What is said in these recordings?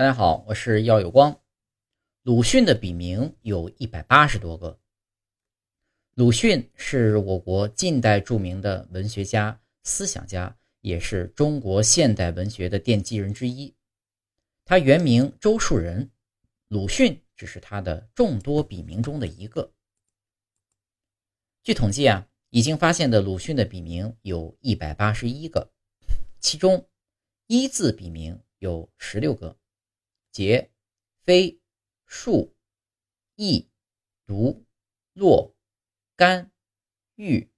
大家好，我是耀有光。鲁迅的笔名有一百八十多个。鲁迅是我国近代著名的文学家、思想家，也是中国现代文学的奠基人之一。他原名周树人，鲁迅只是他的众多笔名中的一个。据统计啊，已经发现的鲁迅的笔名有一百八十一个，其中一字笔名有十六个。节、飞、树、翼、独、落、干、玉、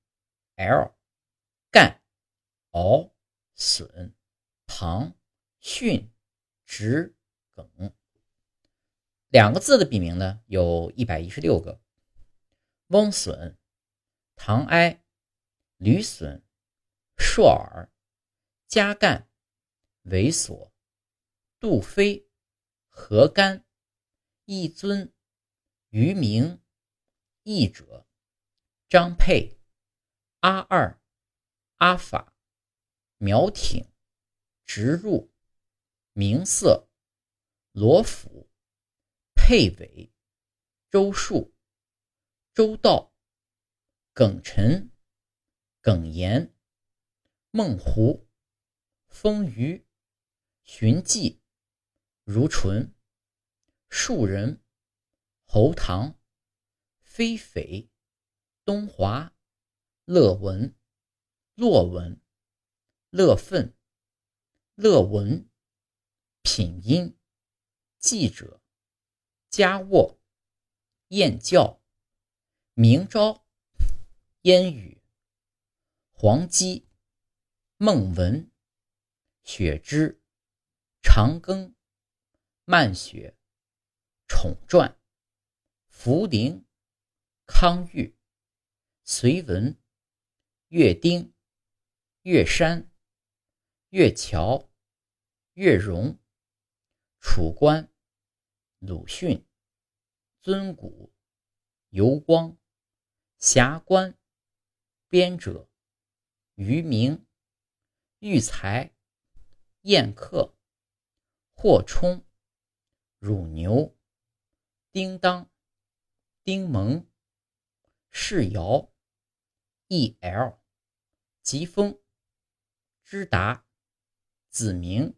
l、干、敖、损、唐、训、直、耿，两个字的笔名呢，有一百一十六个。翁损、唐哀、吕损、硕尔、加干、猥琐、杜飞。何干、一尊、于明、译者、张佩、阿二、阿法、苗挺、直入、明色、罗府、佩伟、周树、周道、耿陈、耿言、孟湖、丰腴、荀记。如纯、树人、侯唐、飞匪、东华、乐文、洛文、乐奋、乐文、品音、记者、家沃、燕教、明朝、烟雨、黄基、孟文、雪芝、长庚。漫雪、宠传、茯苓、康裕、隋文、岳丁、岳山、岳桥、岳荣、楚官、鲁迅、尊古、游光、霞关、编者、余明、育才、宴客、霍冲。乳牛、叮当、丁蒙、世尧、E.L、疾风、知达、子明、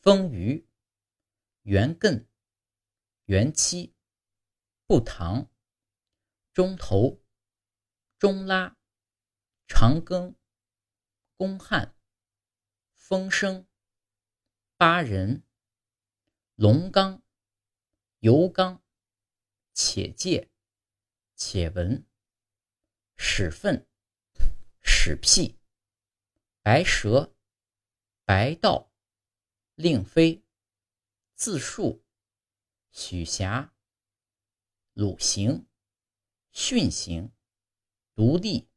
丰腴、元艮、元期、不堂、中头、中拉、长庚、公汉、风声、八人。龙刚、油刚、且借、且闻、屎粪、屎屁、白蛇、白道、令妃、自述、许霞、鲁行、训行、独立、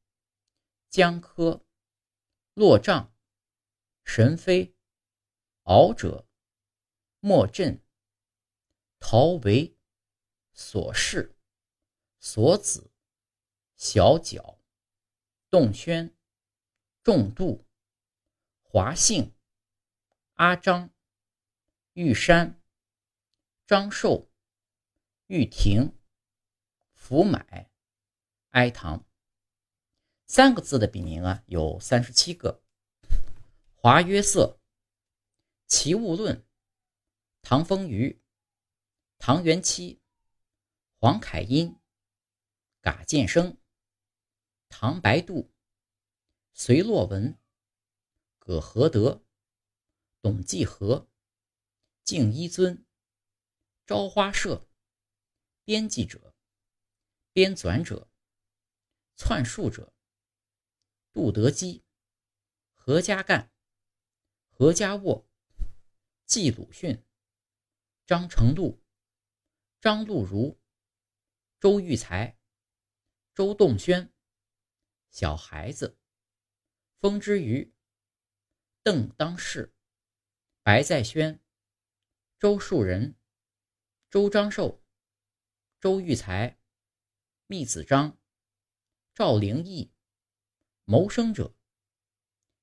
江科、落帐、神飞、敖者。莫震、陶维、所事、所子、小脚、洞轩、仲度、华姓、阿张、玉山、张寿、玉婷、福买、哀堂，三个字的笔名啊有三十七个。华约瑟、齐物论。唐风雨、唐元期、黄凯英、嘎建生、唐白度、隋洛文、葛和德、董继和、敬一尊、朝花社、编辑者、编纂者、篡述者、杜德基、何家干、何家沃、季鲁迅。张成禄、张禄如、周玉才、周栋轩、小孩子、风之余、邓当世、白在轩、周树人、周章寿、周玉才、密子章、赵灵义、谋生者、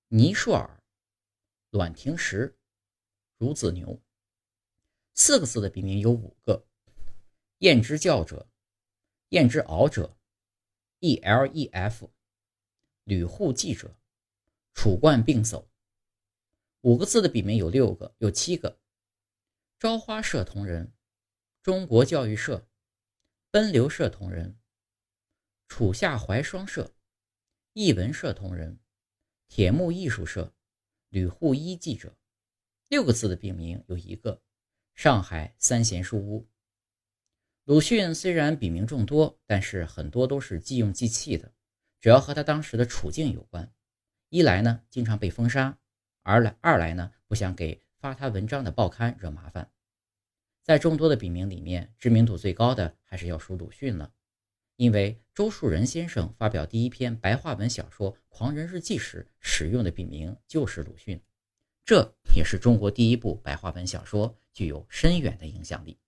倪硕尔、阮廷实、孺子牛。四个字的笔名有五个：燕之教者、燕之敖者、E L E F、吕护记者、楚冠并叟。五个字的笔名有六个，有七个：朝花社同仁、中国教育社、奔流社同仁、楚夏怀双社、译文社同仁、铁木艺术社、吕护一记者。六个字的笔名有一个。上海三贤书屋。鲁迅虽然笔名众多，但是很多都是即用即弃的，主要和他当时的处境有关。一来呢，经常被封杀；二来二来呢，不想给发他文章的报刊惹麻烦。在众多的笔名里面，知名度最高的还是要数鲁迅了，因为周树人先生发表第一篇白话文小说《狂人日记》时使用的笔名就是鲁迅。这也是中国第一部白话文小说，具有深远的影响力。